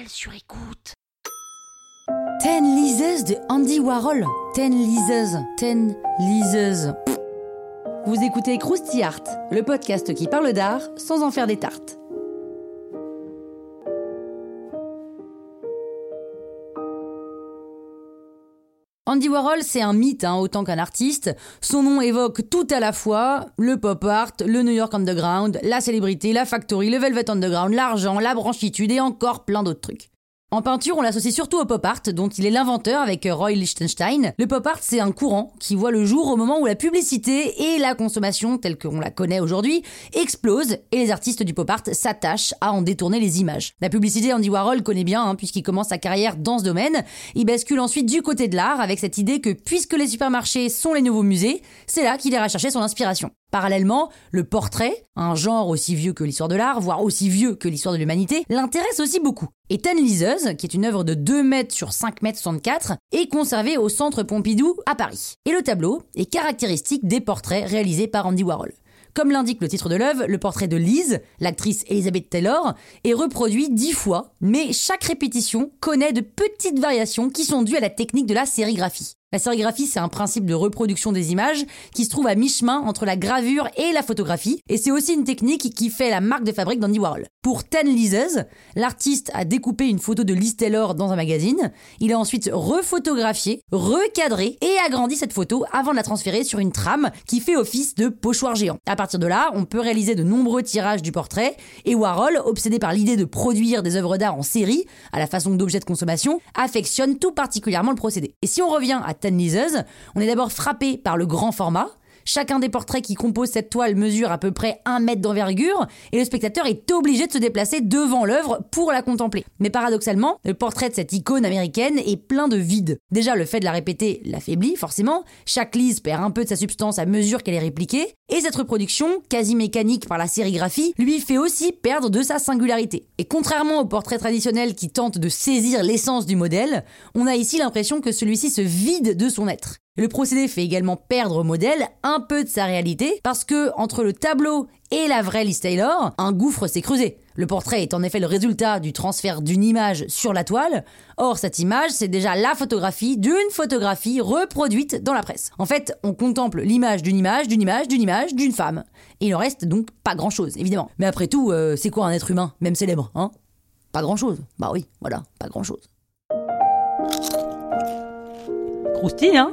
Écoute. Ten liseuses de Andy Warhol. Ten liseuses. Ten liseuses. Vous écoutez Krusty Art, le podcast qui parle d'art sans en faire des tartes. Andy Warhol, c'est un mythe hein, autant qu'un artiste. Son nom évoque tout à la fois le pop art, le New York Underground, la célébrité, la factory, le Velvet Underground, l'argent, la branchitude et encore plein d'autres trucs. En peinture, on l'associe surtout au pop art, dont il est l'inventeur avec Roy Lichtenstein. Le pop art, c'est un courant qui voit le jour au moment où la publicité et la consommation, telle qu'on la connaît aujourd'hui, explosent et les artistes du pop art s'attachent à en détourner les images. La publicité, Andy Warhol connaît bien, hein, puisqu'il commence sa carrière dans ce domaine. Il bascule ensuite du côté de l'art avec cette idée que puisque les supermarchés sont les nouveaux musées, c'est là qu'il ira chercher son inspiration. Parallèlement, le portrait, un genre aussi vieux que l'histoire de l'art, voire aussi vieux que l'histoire de l'humanité, l'intéresse aussi beaucoup. Et Ten Liseuse, qui est une œuvre de 2 mètres sur 5 mètres 64, est conservée au centre Pompidou à Paris. Et le tableau est caractéristique des portraits réalisés par Andy Warhol. Comme l'indique le titre de l'œuvre, le portrait de Lise, l'actrice Elizabeth Taylor, est reproduit dix fois, mais chaque répétition connaît de petites variations qui sont dues à la technique de la sérigraphie. La sérigraphie, c'est un principe de reproduction des images qui se trouve à mi-chemin entre la gravure et la photographie, et c'est aussi une technique qui fait la marque de fabrique d'Andy Warhol. Pour Ten Lises, l'artiste a découpé une photo de Liz Taylor dans un magazine, il a ensuite refotographié, recadré et agrandi cette photo avant de la transférer sur une trame qui fait office de pochoir géant. À partir de là, on peut réaliser de nombreux tirages du portrait, et Warhol, obsédé par l'idée de produire des œuvres d'art en série, à la façon d'objets de consommation, affectionne tout particulièrement le procédé. Et si on revient à On est d'abord frappé par le grand format. Chacun des portraits qui composent cette toile mesure à peu près un mètre d'envergure et le spectateur est obligé de se déplacer devant l'œuvre pour la contempler. Mais paradoxalement, le portrait de cette icône américaine est plein de vide. Déjà, le fait de la répéter l'affaiblit forcément. Chaque lise perd un peu de sa substance à mesure qu'elle est répliquée. Et cette reproduction, quasi mécanique par la sérigraphie, lui fait aussi perdre de sa singularité. Et contrairement au portrait traditionnel qui tente de saisir l'essence du modèle, on a ici l'impression que celui-ci se vide de son être. Le procédé fait également perdre au modèle un peu de sa réalité parce que entre le tableau et la vraie Liz Taylor, un gouffre s'est creusé. Le portrait est en effet le résultat du transfert d'une image sur la toile. Or, cette image, c'est déjà la photographie d'une photographie reproduite dans la presse. En fait, on contemple l'image d'une image, d'une image, d'une image, d'une femme. Il en reste donc pas grand chose, évidemment. Mais après tout, euh, c'est quoi un être humain, même célèbre, hein? Pas grand chose. Bah oui, voilà, pas grand chose. Croustille, hein?